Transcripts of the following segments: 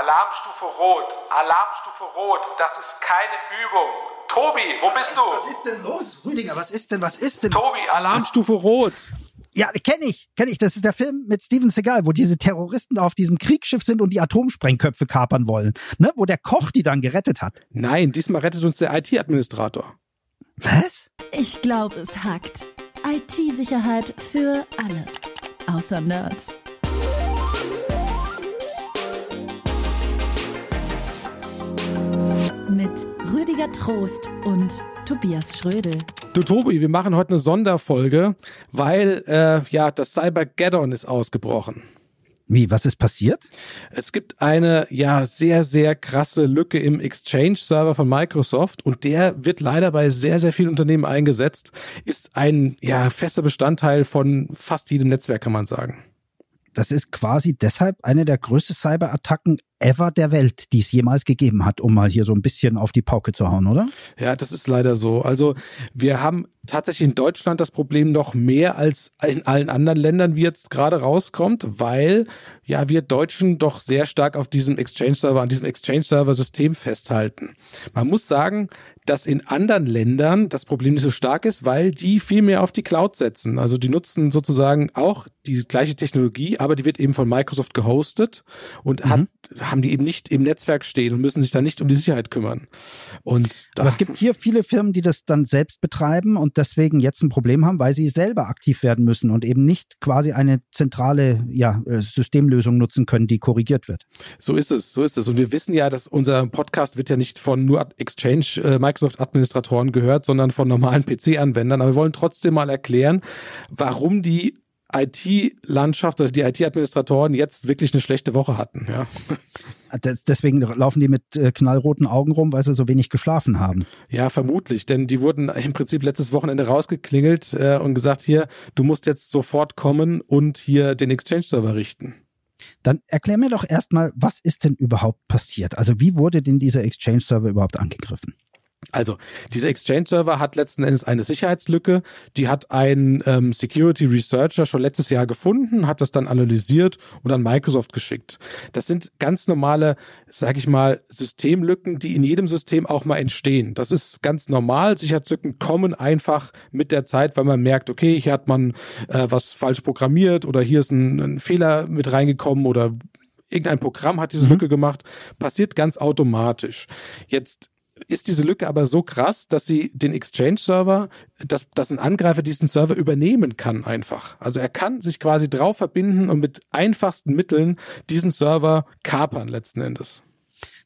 Alarmstufe Rot, Alarmstufe Rot, das ist keine Übung. Tobi, wo bist du? Was ist denn los, Rüdiger? Was ist denn, was ist denn? Tobi, Alarmstufe Rot. Ja, kenne ich, kenne ich. Das ist der Film mit Steven Seagal, wo diese Terroristen auf diesem Kriegsschiff sind und die Atomsprengköpfe kapern wollen. Ne? Wo der Koch die dann gerettet hat. Nein, diesmal rettet uns der IT-Administrator. Was? Ich glaube, es hackt. IT-Sicherheit für alle. Außer Nerds. Mit Rüdiger Trost und Tobias Schrödel. Du Tobi, wir machen heute eine Sonderfolge, weil äh, ja das Cybergeddon ist ausgebrochen. Wie, was ist passiert? Es gibt eine ja sehr, sehr krasse Lücke im Exchange-Server von Microsoft und der wird leider bei sehr, sehr vielen Unternehmen eingesetzt, ist ein ja fester Bestandteil von fast jedem Netzwerk, kann man sagen. Das ist quasi deshalb eine der größten Cyberattacken ever der Welt, die es jemals gegeben hat, um mal hier so ein bisschen auf die Pauke zu hauen, oder? Ja, das ist leider so. Also wir haben tatsächlich in Deutschland das Problem noch mehr als in allen anderen Ländern, wie jetzt gerade rauskommt, weil ja wir Deutschen doch sehr stark auf diesem Exchange-Server, an diesem Exchange-Server-System festhalten. Man muss sagen, dass in anderen Ländern das Problem nicht so stark ist, weil die viel mehr auf die Cloud setzen. Also die nutzen sozusagen auch die gleiche Technologie, aber die wird eben von Microsoft gehostet und mhm. hat, haben die eben nicht im Netzwerk stehen und müssen sich da nicht um die Sicherheit kümmern. Und aber es gibt hier viele Firmen, die das dann selbst betreiben und deswegen jetzt ein Problem haben, weil sie selber aktiv werden müssen und eben nicht quasi eine zentrale ja, äh, Systemlösung nutzen können, die korrigiert wird. So ist es, so ist es. Und wir wissen ja, dass unser Podcast wird ja nicht von nur Exchange äh, Microsoft-Administratoren gehört, sondern von normalen PC-Anwendern. Aber wir wollen trotzdem mal erklären, warum die IT-Landschaft, also die IT-Administratoren jetzt wirklich eine schlechte Woche hatten. Ja. Deswegen laufen die mit äh, knallroten Augen rum, weil sie so wenig geschlafen haben. Ja, vermutlich, denn die wurden im Prinzip letztes Wochenende rausgeklingelt äh, und gesagt, hier, du musst jetzt sofort kommen und hier den Exchange-Server richten. Dann erklär mir doch erstmal, was ist denn überhaupt passiert? Also wie wurde denn dieser Exchange-Server überhaupt angegriffen? Also, dieser Exchange-Server hat letzten Endes eine Sicherheitslücke. Die hat ein ähm, Security Researcher schon letztes Jahr gefunden, hat das dann analysiert und an Microsoft geschickt. Das sind ganz normale, sag ich mal, Systemlücken, die in jedem System auch mal entstehen. Das ist ganz normal. Sicherheitslücken kommen einfach mit der Zeit, weil man merkt, okay, hier hat man äh, was falsch programmiert oder hier ist ein, ein Fehler mit reingekommen oder irgendein Programm hat diese mhm. Lücke gemacht. Passiert ganz automatisch. Jetzt ist diese Lücke aber so krass, dass sie den Exchange-Server, dass, dass ein Angreifer diesen Server übernehmen kann einfach. Also er kann sich quasi drauf verbinden und mit einfachsten Mitteln diesen Server kapern letzten Endes.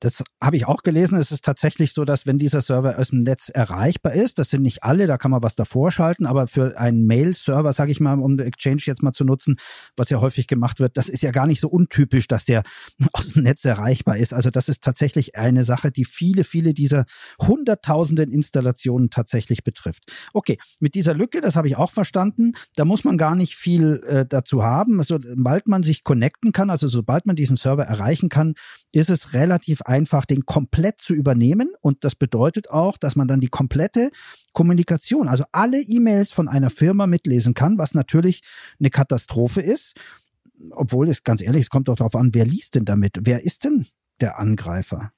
Das habe ich auch gelesen. Es ist tatsächlich so, dass wenn dieser Server aus dem Netz erreichbar ist, das sind nicht alle, da kann man was davor schalten, aber für einen Mail-Server, sage ich mal, um Exchange jetzt mal zu nutzen, was ja häufig gemacht wird, das ist ja gar nicht so untypisch, dass der aus dem Netz erreichbar ist. Also das ist tatsächlich eine Sache, die viele, viele dieser hunderttausenden Installationen tatsächlich betrifft. Okay, mit dieser Lücke, das habe ich auch verstanden, da muss man gar nicht viel äh, dazu haben. Sobald man sich connecten kann, also sobald man diesen Server erreichen kann, ist es relativ einfach, den komplett zu übernehmen. Und das bedeutet auch, dass man dann die komplette Kommunikation, also alle E-Mails von einer Firma mitlesen kann, was natürlich eine Katastrophe ist. Obwohl es ganz ehrlich, es kommt doch darauf an, wer liest denn damit? Wer ist denn der Angreifer?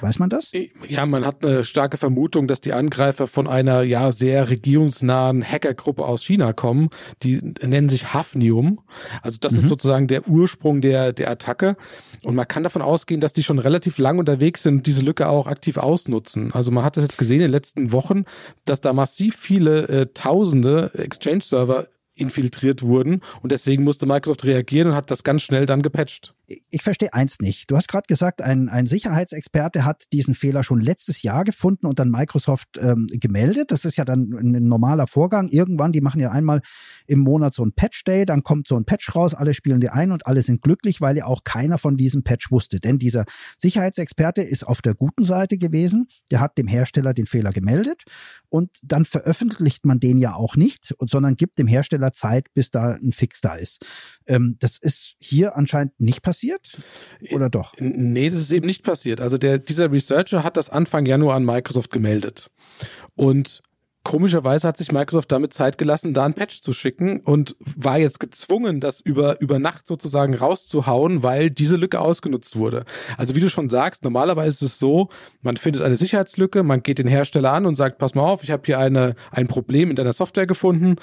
Weiß man das? Ja, man hat eine starke Vermutung, dass die Angreifer von einer ja sehr regierungsnahen Hackergruppe aus China kommen. Die nennen sich Hafnium. Also das mhm. ist sozusagen der Ursprung der, der Attacke. Und man kann davon ausgehen, dass die schon relativ lang unterwegs sind und diese Lücke auch aktiv ausnutzen. Also man hat das jetzt gesehen in den letzten Wochen, dass da massiv viele äh, tausende Exchange-Server infiltriert wurden und deswegen musste Microsoft reagieren und hat das ganz schnell dann gepatcht ich verstehe eins nicht. Du hast gerade gesagt, ein, ein Sicherheitsexperte hat diesen Fehler schon letztes Jahr gefunden und dann Microsoft ähm, gemeldet. Das ist ja dann ein normaler Vorgang. Irgendwann, die machen ja einmal im Monat so ein Patch Day, dann kommt so ein Patch raus, alle spielen die ein und alle sind glücklich, weil ja auch keiner von diesem Patch wusste. Denn dieser Sicherheitsexperte ist auf der guten Seite gewesen. Der hat dem Hersteller den Fehler gemeldet und dann veröffentlicht man den ja auch nicht, sondern gibt dem Hersteller Zeit, bis da ein Fix da ist. Ähm, das ist hier anscheinend nicht passiert passiert? Oder doch? Nee, das ist eben nicht passiert. Also der, dieser Researcher hat das Anfang Januar an Microsoft gemeldet. Und komischerweise hat sich Microsoft damit Zeit gelassen, da ein Patch zu schicken und war jetzt gezwungen, das über, über Nacht sozusagen rauszuhauen, weil diese Lücke ausgenutzt wurde. Also wie du schon sagst, normalerweise ist es so, man findet eine Sicherheitslücke, man geht den Hersteller an und sagt, pass mal auf, ich habe hier eine, ein Problem in deiner Software gefunden,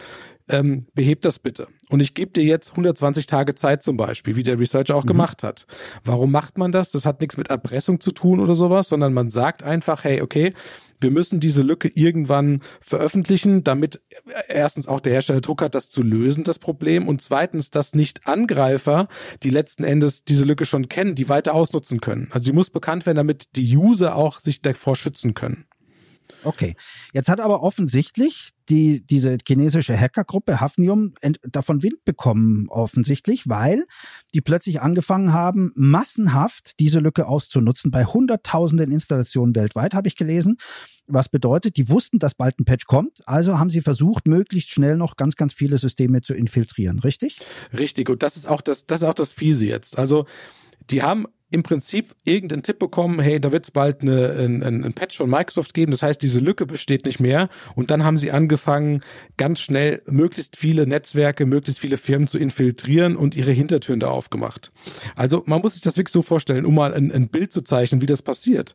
ähm, beheb das bitte. Und ich gebe dir jetzt 120 Tage Zeit zum Beispiel, wie der Researcher auch mhm. gemacht hat. Warum macht man das? Das hat nichts mit Erpressung zu tun oder sowas, sondern man sagt einfach, hey, okay, wir müssen diese Lücke irgendwann veröffentlichen, damit erstens auch der Hersteller Druck hat, das zu lösen, das Problem, und zweitens, dass nicht Angreifer, die letzten Endes diese Lücke schon kennen, die weiter ausnutzen können. Also sie muss bekannt werden, damit die User auch sich davor schützen können. Okay. Jetzt hat aber offensichtlich die, diese chinesische Hackergruppe Hafnium davon Wind bekommen, offensichtlich, weil die plötzlich angefangen haben, massenhaft diese Lücke auszunutzen bei hunderttausenden Installationen weltweit, habe ich gelesen. Was bedeutet, die wussten, dass bald ein Patch kommt, also haben sie versucht, möglichst schnell noch ganz, ganz viele Systeme zu infiltrieren, richtig? Richtig, und das ist auch das, das ist auch das Fiese jetzt. Also, die haben im Prinzip irgendeinen Tipp bekommen, hey, da wird es bald eine, ein, ein Patch von Microsoft geben, das heißt, diese Lücke besteht nicht mehr. Und dann haben sie angefangen, ganz schnell möglichst viele Netzwerke, möglichst viele Firmen zu infiltrieren und ihre Hintertüren da aufgemacht. Also man muss sich das wirklich so vorstellen, um mal ein, ein Bild zu zeichnen, wie das passiert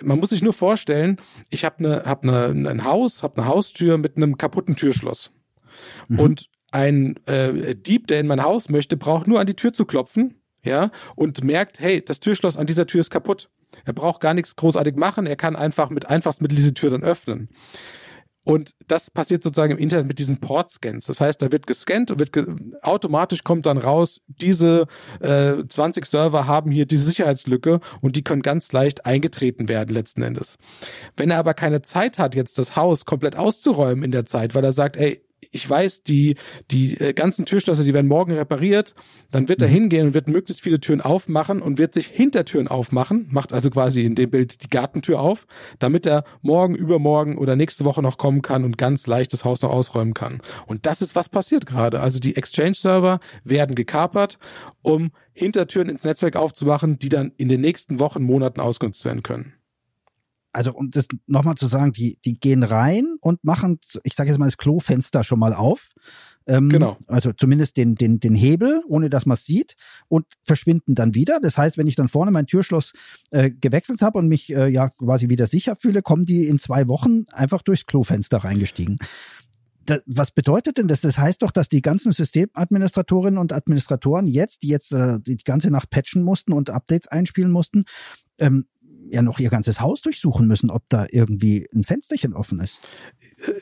man muss sich nur vorstellen, ich habe ne, hab ne, ein Haus, habe eine Haustür mit einem kaputten Türschloss. Mhm. Und ein äh, Dieb, der in mein Haus möchte, braucht nur an die Tür zu klopfen ja, und merkt, hey, das Türschloss an dieser Tür ist kaputt. Er braucht gar nichts großartig machen, er kann einfach mit Einfachsmittel diese Tür dann öffnen. Und das passiert sozusagen im Internet mit diesen Port-Scans. Das heißt, da wird gescannt und wird ge automatisch kommt dann raus, diese äh, 20 Server haben hier diese Sicherheitslücke und die können ganz leicht eingetreten werden letzten Endes. Wenn er aber keine Zeit hat, jetzt das Haus komplett auszuräumen in der Zeit, weil er sagt, ey, ich weiß, die, die äh, ganzen Türschlösser, die werden morgen repariert, dann wird er mhm. hingehen und wird möglichst viele Türen aufmachen und wird sich Hintertüren aufmachen, macht also quasi in dem Bild die Gartentür auf, damit er morgen, übermorgen oder nächste Woche noch kommen kann und ganz leicht das Haus noch ausräumen kann. Und das ist, was passiert gerade. Also die Exchange-Server werden gekapert, um Hintertüren ins Netzwerk aufzumachen, die dann in den nächsten Wochen, Monaten ausgenutzt werden können also um das nochmal zu sagen, die, die gehen rein und machen, ich sage jetzt mal das Klofenster schon mal auf. Ähm, genau. Also zumindest den, den, den Hebel, ohne dass man es sieht, und verschwinden dann wieder. Das heißt, wenn ich dann vorne mein Türschloss äh, gewechselt habe und mich äh, ja quasi wieder sicher fühle, kommen die in zwei Wochen einfach durchs Klofenster reingestiegen. Das, was bedeutet denn das? Das heißt doch, dass die ganzen Systemadministratorinnen und Administratoren jetzt, die jetzt äh, die ganze Nacht patchen mussten und Updates einspielen mussten, ähm, ja noch ihr ganzes Haus durchsuchen müssen, ob da irgendwie ein Fensterchen offen ist.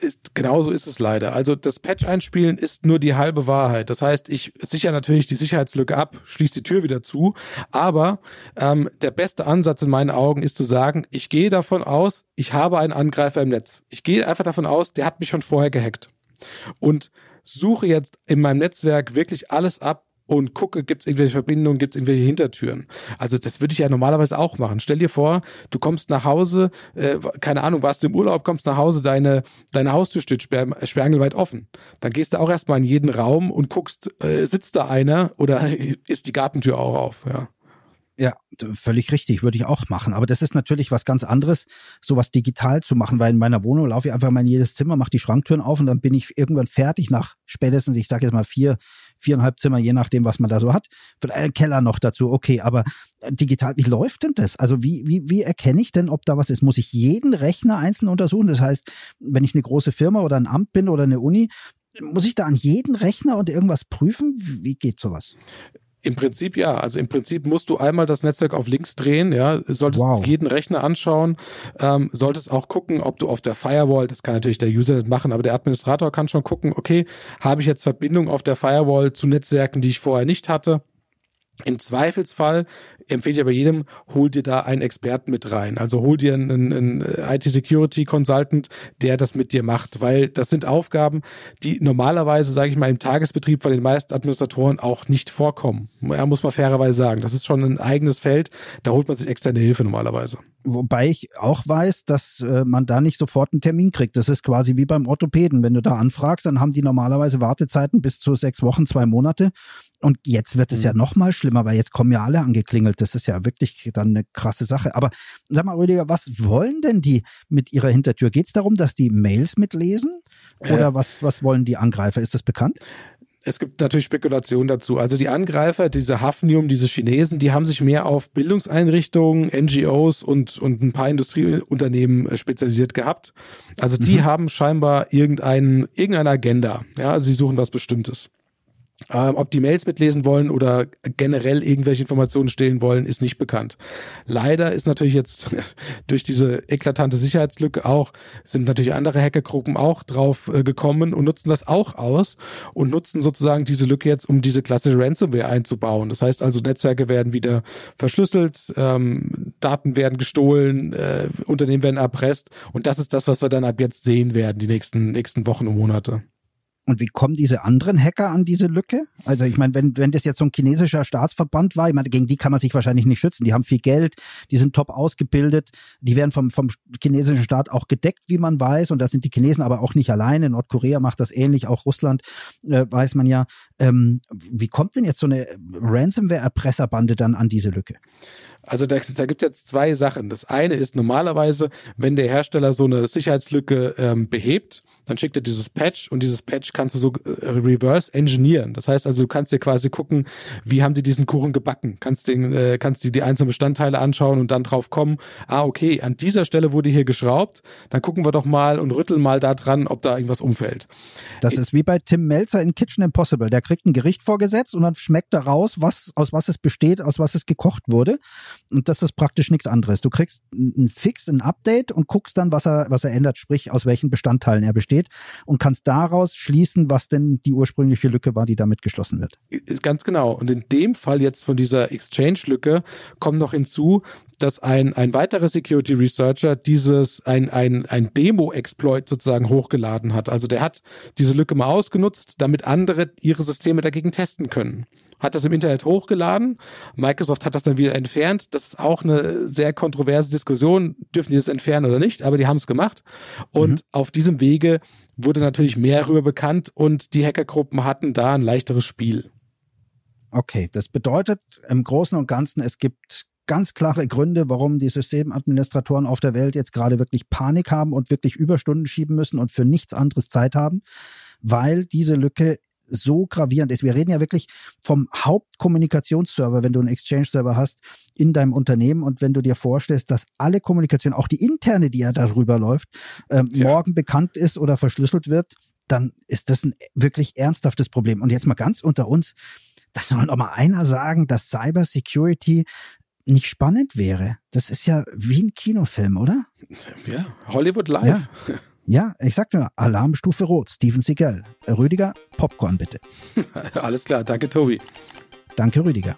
ist genauso ist es leider. Also das Patch einspielen ist nur die halbe Wahrheit. Das heißt, ich sichere natürlich die Sicherheitslücke ab, schließe die Tür wieder zu. Aber ähm, der beste Ansatz in meinen Augen ist zu sagen, ich gehe davon aus, ich habe einen Angreifer im Netz. Ich gehe einfach davon aus, der hat mich schon vorher gehackt. Und suche jetzt in meinem Netzwerk wirklich alles ab, und gucke, gibt es irgendwelche Verbindungen, gibt es irgendwelche Hintertüren. Also das würde ich ja normalerweise auch machen. Stell dir vor, du kommst nach Hause, äh, keine Ahnung, warst im Urlaub, kommst nach Hause, deine, deine Haustür steht sper sperrangelweit offen. Dann gehst du auch erstmal in jeden Raum und guckst, äh, sitzt da einer oder ist die Gartentür auch auf, ja. Ja, völlig richtig, würde ich auch machen. Aber das ist natürlich was ganz anderes, sowas digital zu machen, weil in meiner Wohnung laufe ich einfach mal in jedes Zimmer, mache die Schranktüren auf und dann bin ich irgendwann fertig nach spätestens, ich sage jetzt mal vier, viereinhalb Zimmer, je nachdem, was man da so hat. Vielleicht ein Keller noch dazu, okay, aber äh, digital, wie läuft denn das? Also wie, wie, wie erkenne ich denn, ob da was ist? Muss ich jeden Rechner einzeln untersuchen? Das heißt, wenn ich eine große Firma oder ein Amt bin oder eine Uni, muss ich da an jeden Rechner und irgendwas prüfen? Wie geht sowas? Im Prinzip ja. Also im Prinzip musst du einmal das Netzwerk auf links drehen, ja, solltest wow. jeden Rechner anschauen, ähm, solltest auch gucken, ob du auf der Firewall, das kann natürlich der User nicht machen, aber der Administrator kann schon gucken, okay, habe ich jetzt Verbindung auf der Firewall zu Netzwerken, die ich vorher nicht hatte? Im Zweifelsfall empfehle ich aber jedem, hol dir da einen Experten mit rein. Also hol dir einen, einen IT-Security-Consultant, der das mit dir macht, weil das sind Aufgaben, die normalerweise, sage ich mal, im Tagesbetrieb von den meisten Administratoren auch nicht vorkommen. Ja, muss man fairerweise sagen. Das ist schon ein eigenes Feld, da holt man sich externe Hilfe normalerweise. Wobei ich auch weiß, dass äh, man da nicht sofort einen Termin kriegt. Das ist quasi wie beim Orthopäden. Wenn du da anfragst, dann haben die normalerweise Wartezeiten bis zu sechs Wochen, zwei Monate. Und jetzt wird es mhm. ja noch mal schlimmer, weil jetzt kommen ja alle angeklingelt. Das ist ja wirklich dann eine krasse Sache. Aber sag mal, Rüdiger, was wollen denn die mit ihrer Hintertür? Geht es darum, dass die Mails mitlesen? Oder äh, was, was wollen die Angreifer? Ist das bekannt? es gibt natürlich Spekulationen dazu. Also die Angreifer, diese Hafnium, diese Chinesen, die haben sich mehr auf Bildungseinrichtungen, NGOs und, und ein paar Industrieunternehmen äh, spezialisiert gehabt. Also die mhm. haben scheinbar irgendein, irgendeine Agenda. Ja, also sie suchen was Bestimmtes. Ähm, ob die Mails mitlesen wollen oder generell irgendwelche Informationen stehlen wollen, ist nicht bekannt. Leider ist natürlich jetzt durch diese eklatante Sicherheitslücke auch, sind natürlich andere Hackergruppen auch drauf äh, gekommen und nutzen das auch aus und nutzen sozusagen diese Lücke jetzt, um diese klassische Ransomware einzubauen. Das heißt also, Netzwerke werden wieder verschlüsselt, ähm, Daten werden gestohlen, äh, Unternehmen werden erpresst und das ist das, was wir dann ab jetzt sehen werden, die nächsten, nächsten Wochen und Monate. Und wie kommen diese anderen Hacker an diese Lücke? Also ich meine, wenn, wenn das jetzt so ein chinesischer Staatsverband war, ich meine, gegen die kann man sich wahrscheinlich nicht schützen. Die haben viel Geld, die sind top ausgebildet, die werden vom, vom chinesischen Staat auch gedeckt, wie man weiß. Und da sind die Chinesen aber auch nicht alleine. Nordkorea macht das ähnlich, auch Russland äh, weiß man ja. Ähm, wie kommt denn jetzt so eine Ransomware-Erpresserbande dann an diese Lücke? Also da, da gibt es jetzt zwei Sachen. Das eine ist normalerweise, wenn der Hersteller so eine Sicherheitslücke ähm, behebt, dann schickt er dieses Patch und dieses Patch kannst du so äh, reverse engineeren. Das heißt also, du kannst dir quasi gucken, wie haben die diesen Kuchen gebacken? Kannst den, äh, kannst dir die einzelnen Bestandteile anschauen und dann drauf kommen, ah, okay, an dieser Stelle wurde hier geschraubt, dann gucken wir doch mal und rütteln mal da dran, ob da irgendwas umfällt. Das ist wie bei Tim Melzer in Kitchen Impossible. Der kriegt ein Gericht vorgesetzt und dann schmeckt er raus, was, aus was es besteht, aus was es gekocht wurde. Und das ist praktisch nichts anderes. Du kriegst einen Fix, ein Update und guckst dann, was er, was er ändert, sprich, aus welchen Bestandteilen er besteht und kannst daraus schließen, was denn die ursprüngliche Lücke war, die damit geschlossen wird. Ganz genau. Und in dem Fall jetzt von dieser Exchange-Lücke kommt noch hinzu, dass ein, ein weiterer Security Researcher dieses, ein, ein, ein Demo-Exploit sozusagen hochgeladen hat. Also der hat diese Lücke mal ausgenutzt, damit andere ihre Systeme dagegen testen können hat das im Internet hochgeladen. Microsoft hat das dann wieder entfernt. Das ist auch eine sehr kontroverse Diskussion. Dürfen die das entfernen oder nicht? Aber die haben es gemacht. Und mhm. auf diesem Wege wurde natürlich mehr darüber bekannt und die Hackergruppen hatten da ein leichteres Spiel. Okay, das bedeutet im Großen und Ganzen, es gibt ganz klare Gründe, warum die Systemadministratoren auf der Welt jetzt gerade wirklich Panik haben und wirklich Überstunden schieben müssen und für nichts anderes Zeit haben, weil diese Lücke so gravierend ist. Wir reden ja wirklich vom Hauptkommunikationsserver, wenn du einen Exchange-Server hast in deinem Unternehmen und wenn du dir vorstellst, dass alle Kommunikation, auch die interne, die ja darüber läuft, ähm, ja. morgen bekannt ist oder verschlüsselt wird, dann ist das ein wirklich ernsthaftes Problem. Und jetzt mal ganz unter uns, das soll noch mal einer sagen, dass Cyber Security nicht spannend wäre. Das ist ja wie ein Kinofilm, oder? Ja, Hollywood Live. Ja. Ja, ich sagte Alarmstufe Rot, Steven Seagal. Rüdiger, Popcorn bitte. Alles klar, danke Tobi. Danke Rüdiger.